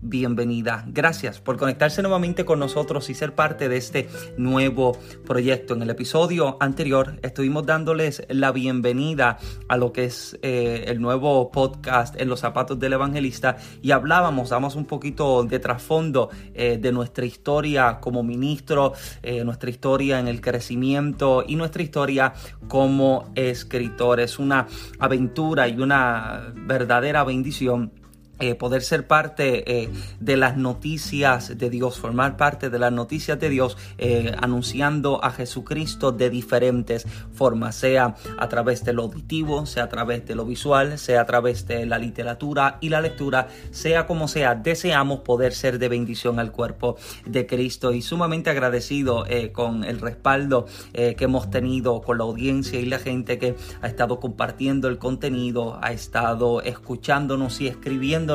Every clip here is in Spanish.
bienvenida. Gracias por conectarse nuevamente con nosotros y ser parte de este nuevo proyecto. En el episodio anterior estuvimos dándoles la bienvenida a lo que es eh, el nuevo podcast en los zapatos del evangelista y hablábamos, damos un poquito de trasfondo eh, de nuestra historia como ministro, eh, nuestra historia en el crecimiento y nuestra historia como escritores. Una aventura y una verdadera bendición eh, poder ser parte eh, de las noticias de Dios, formar parte de las noticias de Dios, eh, anunciando a Jesucristo de diferentes formas, sea a través de lo auditivo, sea a través de lo visual, sea a través de la literatura y la lectura, sea como sea, deseamos poder ser de bendición al cuerpo de Cristo. Y sumamente agradecido con el respaldo que hemos tenido con la audiencia y la gente que ha estado compartiendo el contenido, ha estado escuchándonos y escribiendo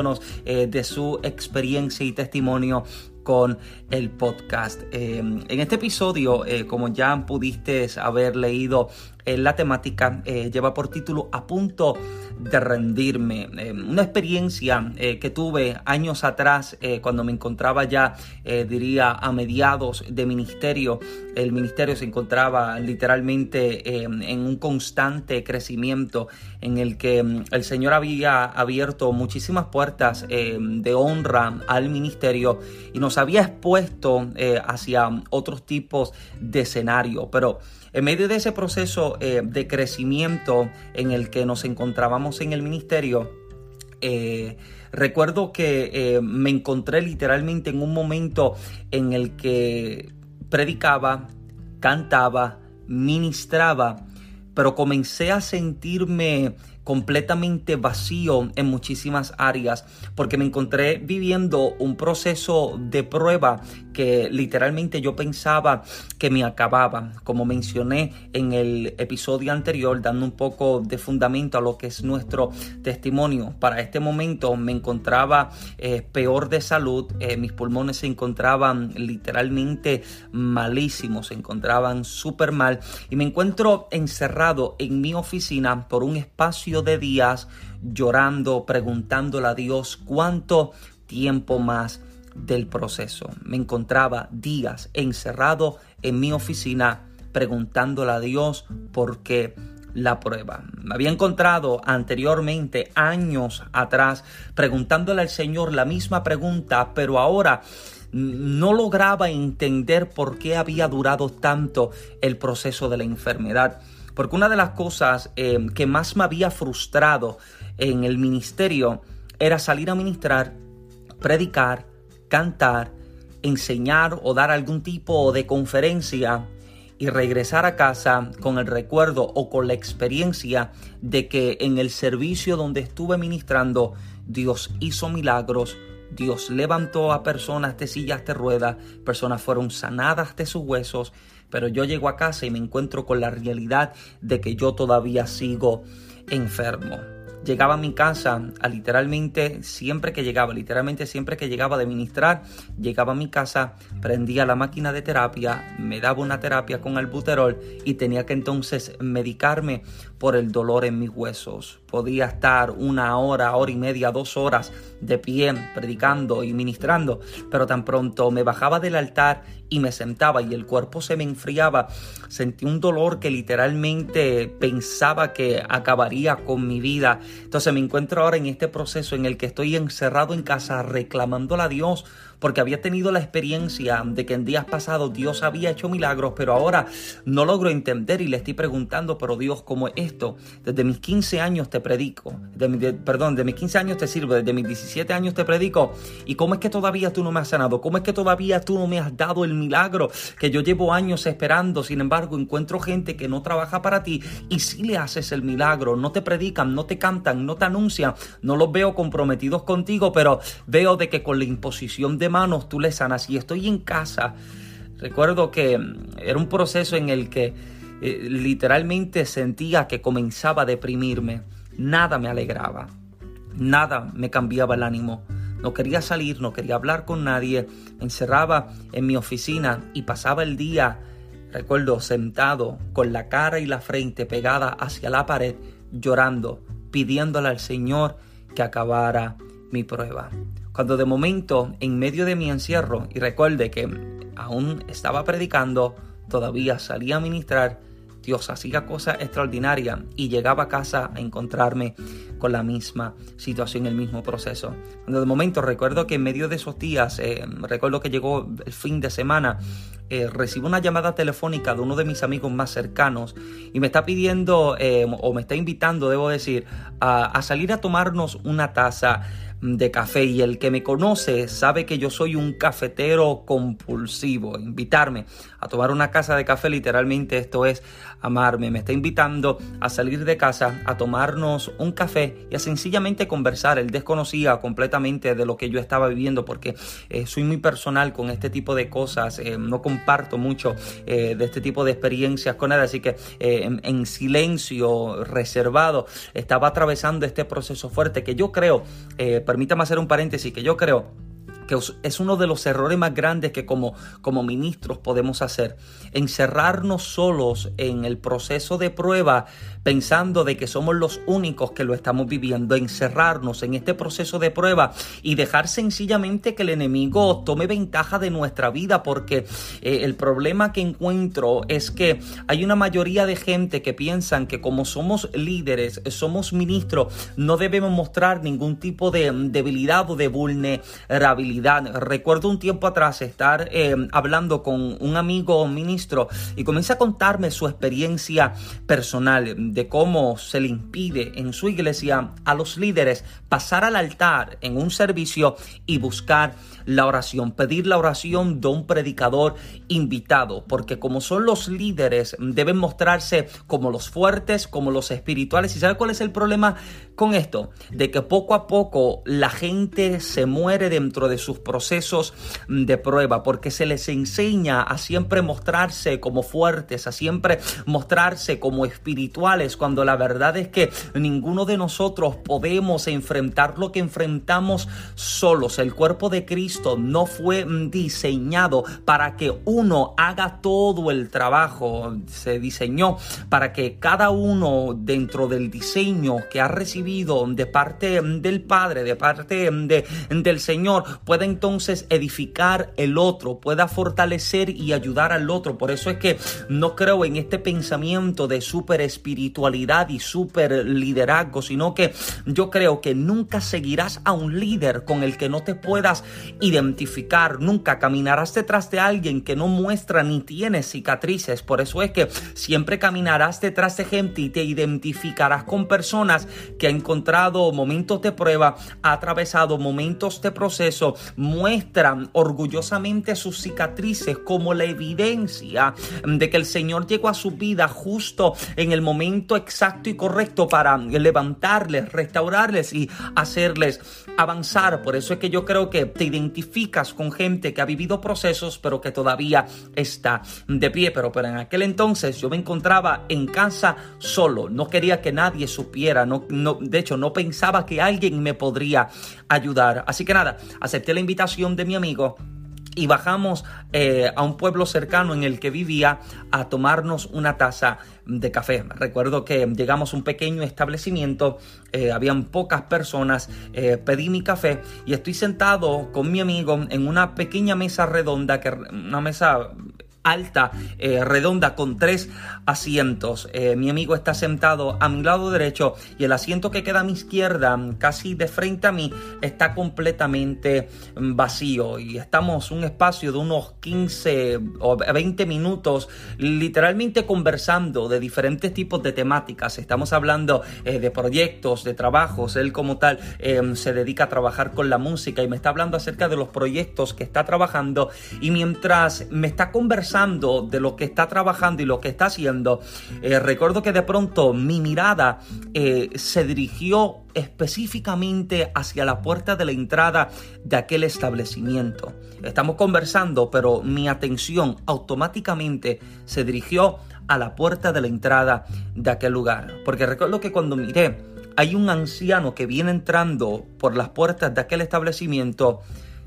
eh, de su experiencia y testimonio con el podcast. Eh, en este episodio, eh, como ya pudiste haber leído la temática, lleva por título A punto de rendirme. una experiencia que tuve años atrás cuando me encontraba ya, diría, a mediados de ministerio. El ministerio se encontraba literalmente en un constante crecimiento en el que mm, el Señor había abierto muchísimas puertas de honra al ministerio y nos había expuesto eh, hacia otros tipos de escenario. Pero en medio de ese proceso eh, de crecimiento en el que nos encontrábamos en el ministerio, eh, recuerdo que me encontré literalmente en un momento en el que predicaba, cantaba, ministraba, pero comencé a sentirme completamente vacío en muchísimas áreas porque me encontré viviendo un proceso de prueba que literalmente yo pensaba que me acababa. Como mencioné en el episodio anterior, dando un poco de fundamento a lo que es nuestro testimonio. Para este momento me encontraba eh, peor de salud, eh, mis pulmones se encontraban literalmente malísimos, se encontraban súper mal y me encuentro encerrado en mi oficina por un espacio de días llorando, preguntándole a Dios cuánto tiempo más del proceso. Me encontraba días encerrado en mi oficina preguntándole a Dios por qué la prueba. Me había encontrado anteriormente, años atrás, preguntándole al Señor la misma pregunta, pero ahora no lograba entender por qué había durado tanto el proceso de la enfermedad. Porque una de las cosas eh, que más me había frustrado en el ministerio era salir a ministrar, predicar, cantar, enseñar o dar algún tipo de conferencia y regresar a casa con el recuerdo o con la experiencia de que en el servicio donde estuve ministrando, Dios hizo milagros, Dios levantó a personas de sillas de ruedas, personas fueron sanadas de sus huesos, pero yo llego a casa y me encuentro con la realidad de que yo todavía sigo enfermo. Llegaba a mi casa a literalmente siempre que llegaba, literalmente siempre que llegaba de ministrar, llegaba a mi casa, prendía la máquina de terapia, me daba una terapia con albuterol y tenía que entonces medicarme por el dolor en mis huesos. Podía estar una hora, hora y media, dos horas de pie predicando y ministrando, pero tan pronto me bajaba del altar y me sentaba y el cuerpo se me enfriaba, sentí un dolor que literalmente pensaba que acabaría con mi vida. Entonces me encuentro ahora en este proceso en el que estoy encerrado en casa reclamándole a Dios porque había tenido la experiencia de que en días pasados Dios había hecho milagros, pero ahora no logro entender y le estoy preguntando, pero Dios, ¿cómo es esto? Desde mis 15 años te predico, de, perdón, de mis 15 años te sirvo, desde mis 17 años te predico, ¿y cómo es que todavía tú no me has sanado? ¿Cómo es que todavía tú no me has dado el milagro que yo llevo años esperando? Sin embargo, encuentro gente que no trabaja para ti y si le haces el milagro, no te predican, no te cantan, no te anuncian, no los veo comprometidos contigo, pero veo de que con la imposición de manos tú le sanas. Y estoy en casa. Recuerdo que mm, era un proceso en el que eh, literalmente sentía que comenzaba a deprimirme. nada me alegraba, nada me cambiaba el ánimo. No quería salir, no quería hablar con nadie. Me encerraba en mi oficina y pasaba el día, recuerdo, sentado con la cara y la frente pegada hacia la pared, llorando, pidiéndole al Señor que acabara mi prueba. Cuando de momento, en medio de mi encierro, y recuerde que aún estaba predicando, todavía salía a ministrar, Dios hacía cosas extraordinarias y llegaba a casa a encontrarme con la misma situación, el mismo proceso. Cuando de momento recuerdo que en medio de esos días, eh, recuerdo que llegó el fin de semana, eh, recibo una llamada telefónica de uno de mis amigos más cercanos y me está pidiendo eh, o me está invitando, debo decir, a salir a tomarnos una taza de café y el que me conoce sabe que yo soy un cafetero compulsivo. Invitarme a tomar una casa de café, literalmente esto es amarme. Me está invitando a salir de casa, a tomarnos un café y a sencillamente conversar. Él desconocía completamente de lo que yo estaba viviendo porque eh, soy muy personal con este tipo de cosas. Eh, no comparto mucho eh, de este tipo de experiencias con él, así que en, en silencio, reservado, estaba atravesando este proceso fuerte que yo creo permítame hacer un paréntesis, que yo creo que es uno de los errores más grandes que como, como ministros podemos hacer. Encerrarnos solos en el proceso de prueba pensando de que somos los únicos que lo estamos viviendo. Encerrarnos en este proceso de prueba y dejar sencillamente que el enemigo tome ventaja de nuestra vida porque eh, el problema que encuentro es que hay una mayoría de gente que piensan que como somos líderes, somos ministros, no debemos mostrar ningún tipo de debilidad o de vulnerabilidad Recuerdo un tiempo atrás estar eh, hablando con un amigo ministro y comienza a contarme su experiencia personal de cómo se le impide en su iglesia a los líderes pasar al altar en un servicio y buscar la oración, pedir la oración de un predicador invitado, porque como son los líderes, deben mostrarse como los fuertes, como los espirituales. ¿Y sabe cuál es el problema con esto? De que poco a poco la gente se muere dentro de sus procesos de prueba, porque se les enseña a siempre mostrarse como fuertes, a siempre mostrarse como espirituales, cuando la verdad es que ninguno de nosotros podemos enfrentar lo que enfrentamos solos. El cuerpo de Cristo no fue diseñado para que uno haga todo el trabajo. Se diseñó para que cada uno dentro del diseño que ha recibido de parte del Padre, de parte de, del Señor, pueda entonces edificar el otro, pueda fortalecer y ayudar al otro. Por eso es que no creo en este pensamiento de super espiritualidad y super liderazgo, sino que yo creo que nunca seguirás a un líder con el que no te puedas identificar, nunca caminarás detrás de alguien que no muestra ni tiene cicatrices. Por eso es que siempre caminarás detrás de gente y te identificarás con personas que ha encontrado momentos de prueba, ha atravesado momentos de proceso, muestran orgullosamente sus cicatrices como la evidencia de que el Señor llegó a su vida justo en el momento exacto y correcto para levantarles, restaurarles y hacerles avanzar. Por eso es que yo creo que te identificas con gente que ha vivido procesos pero que todavía está de pie. Pero, pero en aquel entonces yo me encontraba en casa solo, no quería que nadie supiera, no, no, de hecho no pensaba que alguien me podría ayudar. Así que nada, acepté la invitación de mi amigo y bajamos eh, a un pueblo cercano en el que vivía a tomarnos una taza de café. Recuerdo que llegamos a un pequeño establecimiento, eh, habían pocas personas, eh, pedí mi café y estoy sentado con mi amigo en una pequeña mesa redonda, que, una mesa alta, eh, redonda, con tres asientos. Eh, mi amigo está sentado a mi lado derecho y el asiento que queda a mi izquierda, casi de frente a mí, está completamente mm, vacío. Y estamos un espacio de unos 15 o 20 minutos literalmente conversando de diferentes tipos de temáticas. Estamos hablando eh, de proyectos, de trabajos. Él como tal se dedica a trabajar con la música y me está hablando acerca de los proyectos que está trabajando. Y mientras me está conversando, de lo que está trabajando y lo que está haciendo, eh, recuerdo que de pronto mi mirada eh, se dirigió específicamente hacia la puerta de la entrada de aquel establecimiento. Estamos conversando, pero mi atención automáticamente se dirigió a la puerta de la entrada de aquel lugar. Porque recuerdo que cuando miré hay un anciano que viene entrando por las puertas de aquel establecimiento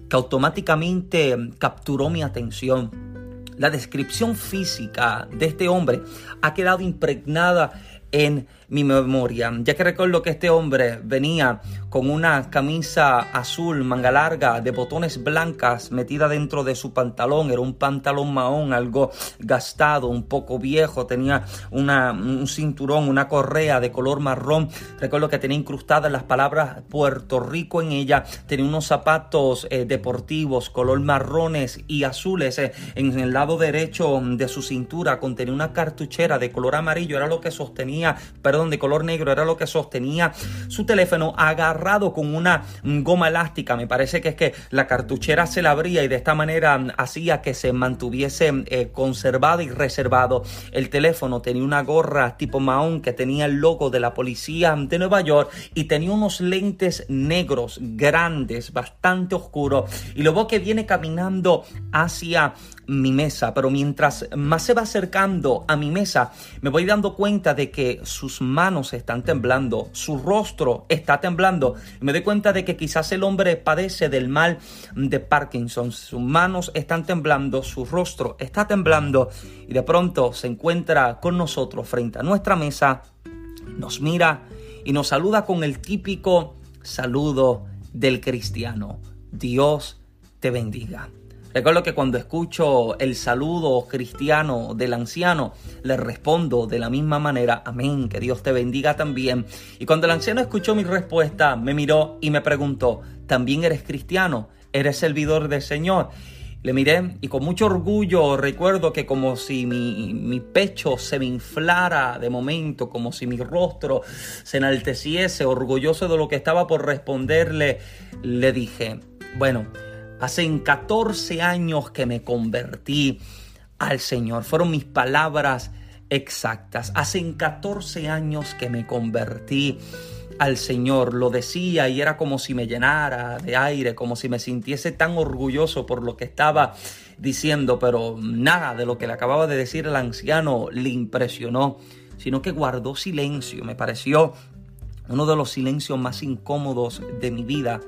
que automáticamente capturó mi atención. La descripción física de este hombre ha quedado impregnada en mi memoria, ya que recuerdo que este hombre venía con una camisa azul, manga larga, de botones blancas metida dentro de su pantalón, era un pantalón mahón, algo gastado, un poco viejo, tenía una, un cinturón, una correa de color marrón, recuerdo que tenía incrustadas las palabras Puerto Rico en ella, tenía unos zapatos eh, deportivos color marrones y azules eh, en el lado derecho de su cintura, contenía una cartuchera de color amarillo, era lo que sostenía, de color negro, era lo que sostenía su teléfono agarrado con una goma elástica. Me parece que es que la cartuchera se la abría y de esta manera hacía que se mantuviese eh, conservado y reservado. El teléfono tenía una gorra tipo mahón que tenía el logo de la policía de Nueva York y tenía unos lentes negros grandes, bastante oscuros. Y luego que viene caminando hacia mi mesa, pero mientras más se va acercando a mi mesa, me voy dando cuenta de que sus manos están temblando, su rostro está temblando. Me doy cuenta de que quizás el hombre padece del mal de Parkinson, sus manos están temblando, su rostro está temblando y de pronto se encuentra con nosotros frente a nuestra mesa, nos mira y nos saluda con el típico saludo del cristiano. Dios te bendiga. Recuerdo que cuando escucho el saludo cristiano del anciano, le respondo de la misma manera, amén, que Dios te bendiga también. Y cuando el anciano escuchó mi respuesta, me miró y me preguntó, ¿también eres cristiano? ¿Eres servidor del Señor? Le miré y con mucho orgullo recuerdo que como si mi, mi, pecho se me inflara de momento, como si mi rostro se enalteciese, orgulloso de lo que estaba por responderle, le dije, bueno, Hace 14 años que me convertí al Señor. Fueron mis palabras exactas. Hace 14 años que me convertí al Señor. Lo decía y era como si me llenara de aire, como si me sintiese tan orgulloso por lo que estaba diciendo, pero nada de lo que le acababa de decir el anciano le impresionó, sino que guardó silencio. Me pareció uno de los silencios más incómodos de mi vida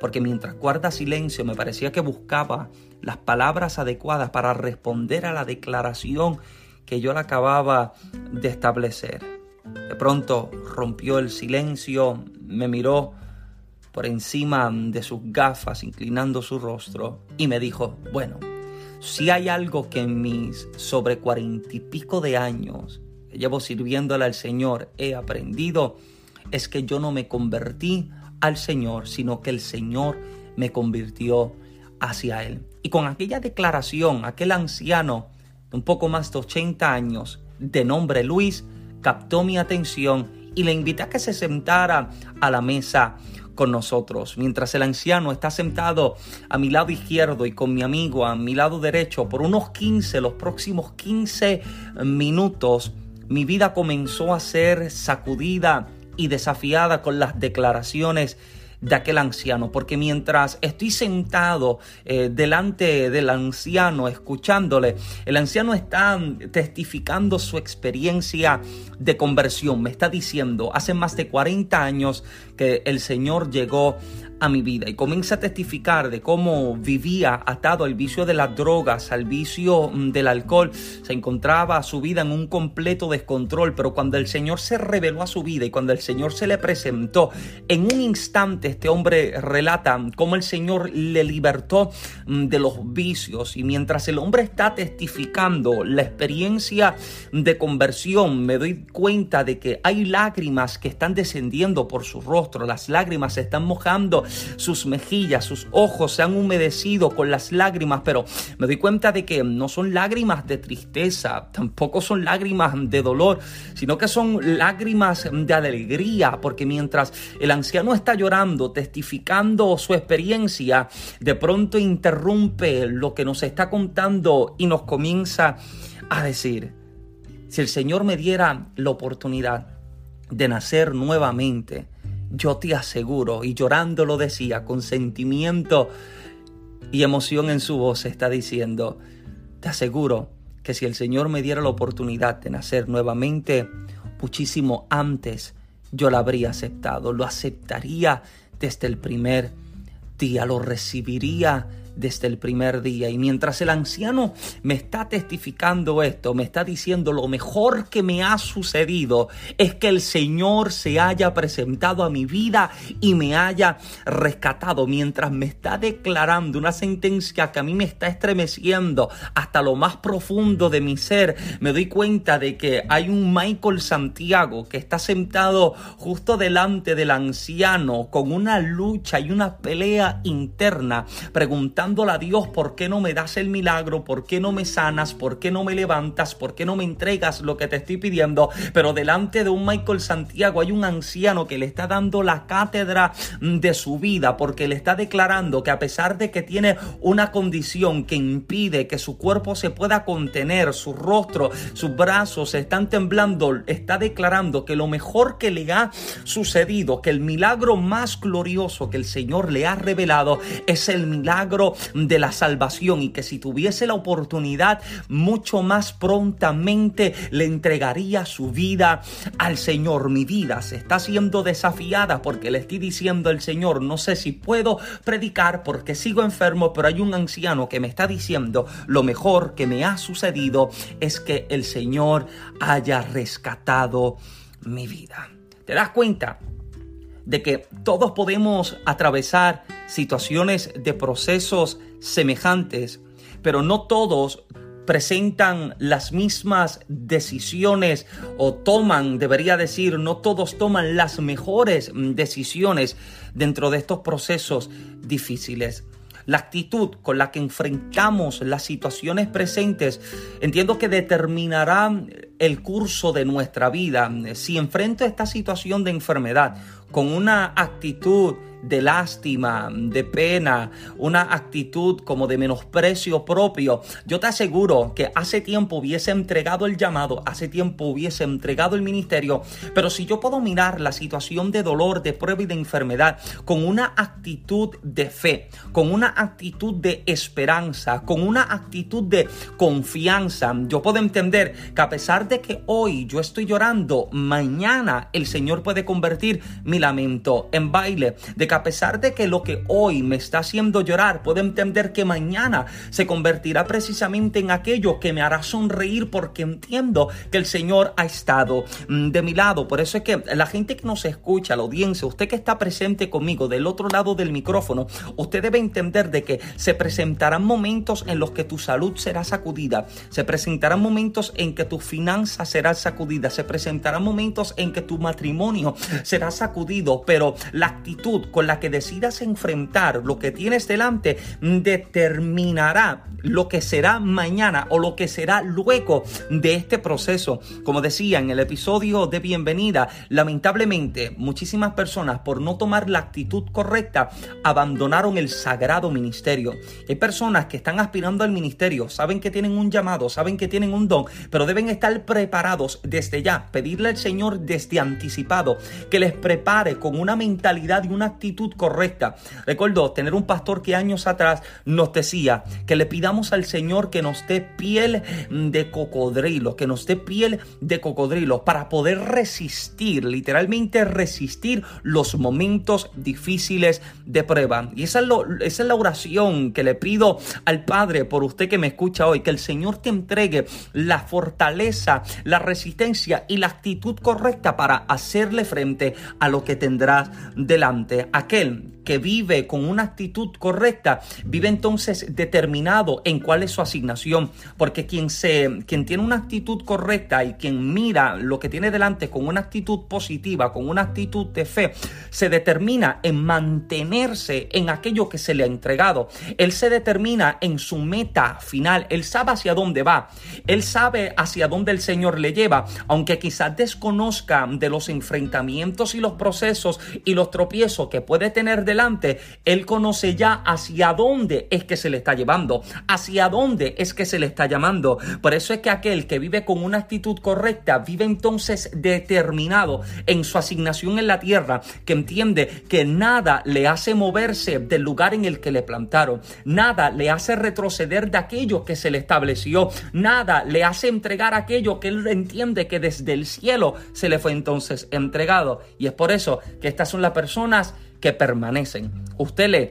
porque mientras guarda silencio me parecía que buscaba las palabras adecuadas para responder a la declaración que yo le acababa de establecer. De pronto rompió el silencio, me miró por encima de sus gafas, inclinando su rostro, y me dijo, bueno, si hay algo que en mis sobre cuarenta y pico de años que llevo sirviéndole al Señor he aprendido, es que yo no me convertí al Señor, sino que el Señor me convirtió hacia Él. Y con aquella declaración, aquel anciano de un poco más de 80 años, de nombre Luis, captó mi atención y le invité a que se sentara a la mesa con nosotros. Mientras el anciano está sentado a mi lado izquierdo y con mi amigo a mi lado derecho por unos 15, los próximos 15 minutos, mi vida comenzó a ser sacudida y desafiada con las declaraciones de aquel anciano, porque mientras estoy sentado eh, delante del anciano, escuchándole, el anciano está testificando su experiencia de conversión, me está diciendo, hace más de 40 años que el Señor llegó a mi vida. Y comienza a testificar de cómo vivía atado al vicio de las drogas, al vicio mm, del alcohol, se encontraba su vida en un completo descontrol, pero cuando el Señor se reveló a su vida y cuando el Señor se le presentó, en un instante este hombre relata cómo el Señor le libertó mm, de los vicios. Y mientras el hombre está testificando la experiencia de conversión, me doy cuenta de que hay lágrimas que están descendiendo por su rostro, las lágrimas se están mojando sus mejillas, sus ojos se han humedecido con las lágrimas, pero me doy cuenta de que no son lágrimas de tristeza, tampoco son lágrimas de dolor, sino que son lágrimas de alegría, porque mientras el anciano está llorando, testificando su experiencia, de pronto interrumpe lo que nos está contando y nos comienza a decir, si el Señor me diera la oportunidad de nacer nuevamente, yo te aseguro, y llorando lo decía, con sentimiento y emoción en su voz, está diciendo, te aseguro que si el Señor me diera la oportunidad de nacer nuevamente, muchísimo antes, yo lo habría aceptado, lo aceptaría desde el primer día, lo recibiría desde el primer día. Y mientras el anciano me está testificando esto, me está diciendo lo mejor que me ha sucedido es que el Señor se haya presentado a mi vida y me haya rescatado. Mientras me está declarando una sentencia que a mí me está estremeciendo hasta lo más profundo de mi ser, me doy cuenta de que hay un Michael Santiago que está sentado justo delante del anciano con una lucha y una pelea interna preguntando a Dios, ¿por qué no me das el milagro? ¿Por qué no me sanas? ¿Por qué no me levantas? ¿Por qué no me entregas lo que te estoy pidiendo? Pero delante de un Michael Santiago hay un anciano que le está dando la cátedra de su vida porque le está declarando que a pesar de que tiene una condición que impide que su cuerpo se pueda contener, su rostro, sus brazos están temblando, está declarando que lo mejor que le ha sucedido, que el milagro más glorioso que el Señor le ha revelado es el milagro de la salvación y que si tuviese la oportunidad mucho más prontamente le entregaría su vida al Señor. Mi vida se está siendo desafiada porque le estoy diciendo al Señor, no sé si puedo predicar porque sigo enfermo, pero hay un anciano que me está diciendo lo mejor que me ha sucedido es que el Señor haya rescatado mi vida. ¿Te das cuenta? De que todos podemos atravesar situaciones de procesos semejantes, pero no todos presentan las mismas decisiones o toman, debería decir, no todos toman las mejores decisiones dentro de estos procesos difíciles. La actitud con la que enfrentamos las situaciones presentes entiendo que determinará el curso de nuestra vida. Si enfrento esta situación de enfermedad con una actitud de lástima, de pena, una actitud como de menosprecio propio, yo te aseguro que hace tiempo hubiese entregado el llamado, hace tiempo hubiese entregado el ministerio, pero si yo puedo mirar la situación de dolor, de prueba y de enfermedad con una actitud de fe, con una actitud de esperanza, con una actitud de confianza, yo puedo entender que a pesar de que hoy yo estoy llorando, mañana el Señor puede convertir mi lamento en baile, de que a pesar de que lo que hoy me está haciendo llorar, puedo entender que mañana se convertirá precisamente en aquello que me hará sonreír porque entiendo que el Señor ha estado mm, de mi lado. Por eso es que la gente que nos escucha, la audiencia, usted que está presente conmigo del otro lado del micrófono, usted debe entender de que se presentarán momentos en los que tu salud será sacudida, se presentarán momentos en que tu finanza será sacudida, se presentarán momentos en que tu matrimonio será sacudido, pero la actitud con la que decidas enfrentar lo que tienes delante determinará lo que será mañana o lo que será luego de este proceso. Como decía en el episodio de bienvenida, lamentablemente muchísimas personas por no tomar la actitud correcta abandonaron el sagrado ministerio. Hay personas que están aspirando al ministerio, saben que tienen un llamado, saben que tienen un don, pero deben estar preparados desde ya, pedirle al Señor desde anticipado que les prepare con una mentalidad y una actitud correcta. Recuerdo tener un pastor que años atrás nos decía que le pidamos al Señor que nos dé piel de cocodrilo, que nos dé piel de cocodrilo para poder resistir, literalmente resistir los momentos difíciles de prueba. Y esa es, la oración que le pido al Padre por usted que me escucha hoy, que el Señor te entregue la fortaleza, la resistencia y la actitud correcta para hacerle frente a lo que tendrás delante aquel que vive con una actitud correcta, vive entonces determinado en cuál es su asignación, porque quien se quien tiene una actitud correcta y quien mira lo que tiene delante con una actitud positiva, con una actitud de fe, se determina en mantenerse en aquello que se le ha entregado. Él se determina en su meta final, él sabe hacia dónde va, él sabe hacia dónde el Señor le lleva, aunque quizás desconozca de los enfrentamientos y los procesos y los tropiezos que puede tener de Él conoce ya hacia dónde es que se le está llevando, hacia dónde es que se le está llamando. Por eso es que aquel que vive con una actitud correcta vive entonces determinado en su asignación en la tierra, que entiende que nada le hace moverse del lugar en el que le plantaron, nada le hace retroceder de aquello que se le estableció, nada le hace entregar aquello que él entiende que desde el cielo se le fue entonces entregado. Y es por eso que estas son las personas que permanecen. Usted lee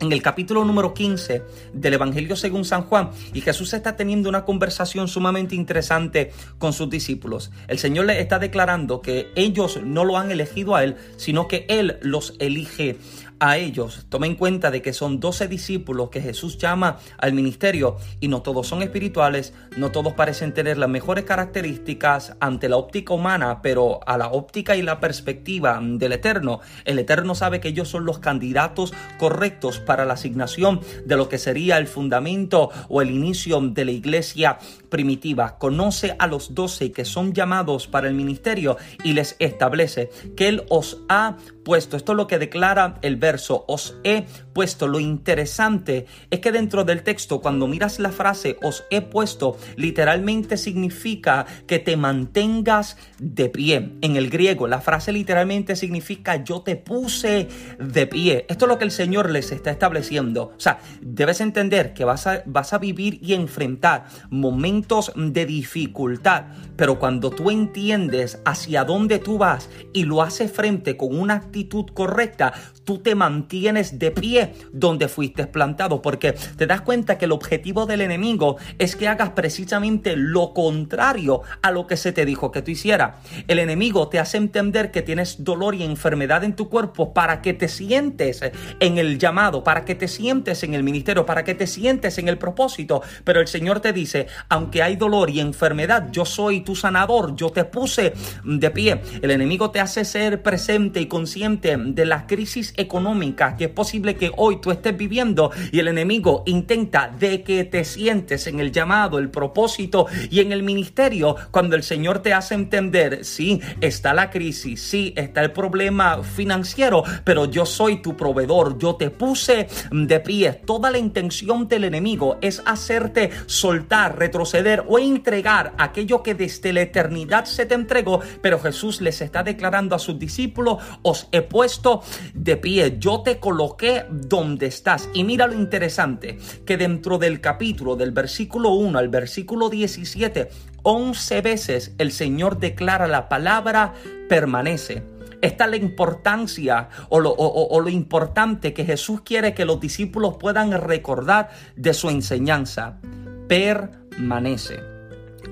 en el capítulo número 15 del Evangelio según San Juan y Jesús está teniendo una conversación sumamente interesante con sus discípulos. El Señor le está declarando que ellos no lo han elegido a Él, sino que Él los elige a ellos. Toma en cuenta de que son 12 discípulos que Jesús llama al ministerio y no todos son espirituales, no todos parecen tener las mejores características ante la óptica humana, pero a la óptica y la perspectiva del Eterno, el Eterno sabe que ellos son los candidatos correctos para la asignación de lo que sería el fundamento o el inicio de la iglesia primitiva. Conoce a los 12 que son llamados para el ministerio y les establece que Él os ha puesto. Esto es lo que declara el verso, os he puesto. Lo interesante es que dentro del texto, cuando miras la frase os he puesto, literalmente significa que te mantengas de pie. En el griego, la frase literalmente significa yo te puse de pie. Esto es lo que el Señor les está estableciendo. O sea, debes entender que vas a, vas a vivir y enfrentar momentos de dificultad, pero cuando tú entiendes hacia dónde tú vas y lo haces frente con una actitud correcta, tú te mantienes de pie donde fuiste plantado, porque te das cuenta que el objetivo del enemigo es que hagas precisamente lo contrario a lo que se te dijo que tú hicieras. El enemigo te hace entender que tienes dolor y enfermedad en tu cuerpo para que te sientes en el llamado, para que te sientes en el ministerio, para que te sientes en el propósito, pero el Señor te dice, aunque hay dolor y enfermedad, yo soy tu sanador, yo te puse de pie. El enemigo te hace ser presente y consciente de la crisis económica que es posible que hoy tú estés viviendo y el enemigo intenta de que te sientes en el llamado, el propósito y en el ministerio cuando el Señor te hace entender, sí, está la crisis, sí, está el problema financiero, pero yo soy tu proveedor, yo te puse de pie. Toda la intención del enemigo es hacerte soltar, retroceder o entregar aquello que desde la eternidad se te entregó, pero Jesús les está declarando a sus discípulos, os he puesto de pie, yo te coloqué donde estás. Y mira lo interesante, que dentro del capítulo, del versículo 1 al versículo 17, 11 veces el Señor declara la palabra permanece. Está la importancia o lo, o lo, importante que Jesús quiere que los discípulos puedan recordar de su enseñanza. Permanece.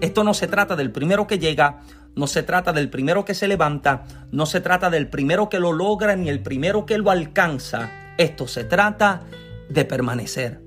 Esto no se trata del primero que llega no se trata del primero que se levanta, no se trata del primero que lo logra ni el primero que lo alcanza. Esto se trata de permanecer.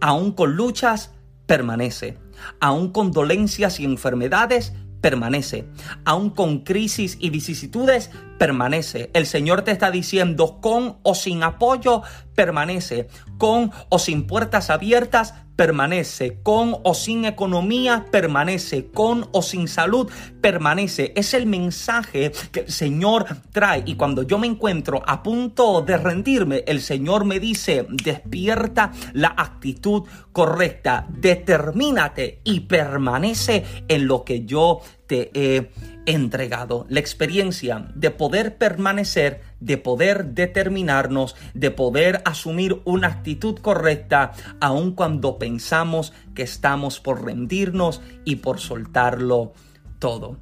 Aún con luchas, permanece. Aún con dolencias y enfermedades, permanece. Aún con crisis y vicisitudes, permanece. El Señor te está diciendo, con o sin apoyo, permanece. Con o sin puertas abiertas, permanece. Con o sin economía, permanece. Con o sin salud, permanece. Es el mensaje que el Señor trae. Y cuando yo me encuentro a punto de rendirme, el Señor me dice, despierta la actitud correcta. Determínate y permanece en lo que yo te he entregado. La experiencia de poder permanecer, de poder determinarnos, de poder asumir una actitud correcta, aun cuando pensamos que estamos por rendirnos y por soltarlo todo.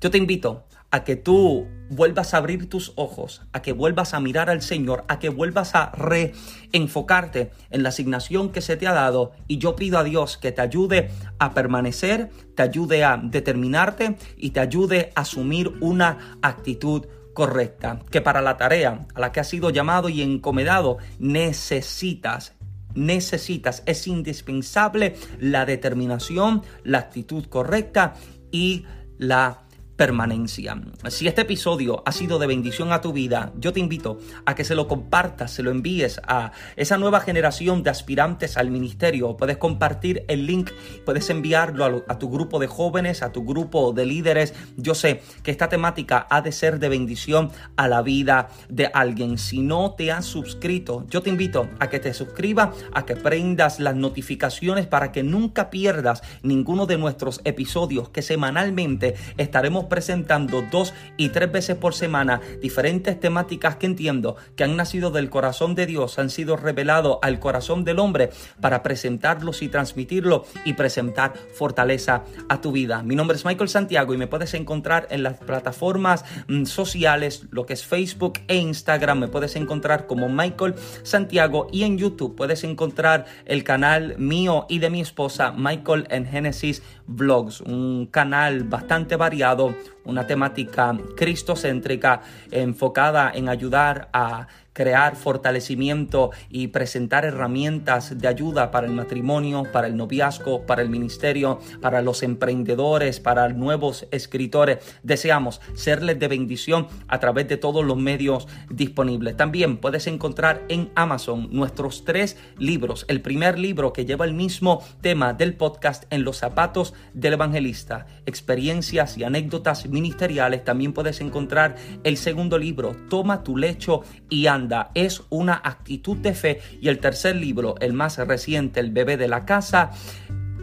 Yo te invito a que tú vuelvas a abrir tus ojos, a que vuelvas a mirar al Señor, a que vuelvas a reenfocarte en la asignación que se te ha dado. Y yo pido a Dios que te ayude a permanecer, te ayude a determinarte y te ayude a asumir una actitud correcta. Que para la tarea a la que has sido llamado y encomendado necesitas necesitas, es indispensable la determinación, la actitud correcta y la permanencia. Si este episodio ha sido de bendición a tu vida, yo te invito a que se lo compartas, se lo envíes a esa nueva generación de aspirantes al ministerio. Puedes compartir el link, puedes enviarlo a, tu grupo de jóvenes, a tu grupo de líderes. Yo sé que esta temática ha de ser de bendición a la vida de alguien. Si no te has suscrito, yo te invito a que te suscribas, a que prendas las notificaciones para que nunca pierdas ninguno de nuestros episodios que semanalmente estaremos presentando dos y tres veces por semana diferentes temáticas que entiendo que han nacido del corazón de Dios, han sido revelados al corazón del hombre para presentarlos y transmitirlo y presentar fortaleza a tu vida. Mi nombre es Michael Santiago y me puedes encontrar en las plataformas mm, sociales, lo que es Facebook e Instagram, me puedes encontrar como Michael Santiago y en YouTube puedes encontrar el canal mío y de mi esposa Michael en Genesis Vlogs, un canal bastante variado una temática cristocéntrica enfocada en ayudar a crear fortalecimiento y presentar herramientas de ayuda para el matrimonio, para el noviazgo, para el ministerio, para los emprendedores, para nuevos escritores. Deseamos serles de bendición a través de todos los medios disponibles. También puedes encontrar en Amazon nuestros tres libros. El primer libro que lleva el mismo tema del podcast en los zapatos del evangelista, experiencias y anécdotas ministeriales. También puedes encontrar el segundo libro, Toma tu lecho y anda es una actitud de fe. Y el tercer libro, el más reciente, El bebé de la casa,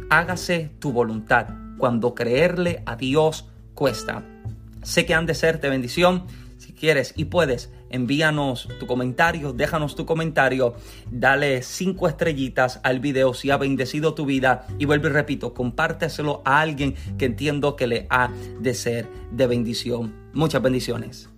hágase tu voluntad, cuando creerle a Dios cuesta. Sé que han de ser de bendición. Si quieres y puedes, envíanos tu comentario, déjanos tu comentario, dale cinco estrellitas al video si ha bendecido tu vida y vuelvo y repito, compárteselo a alguien que entiendo que le ha de ser de bendición. Muchas bendiciones.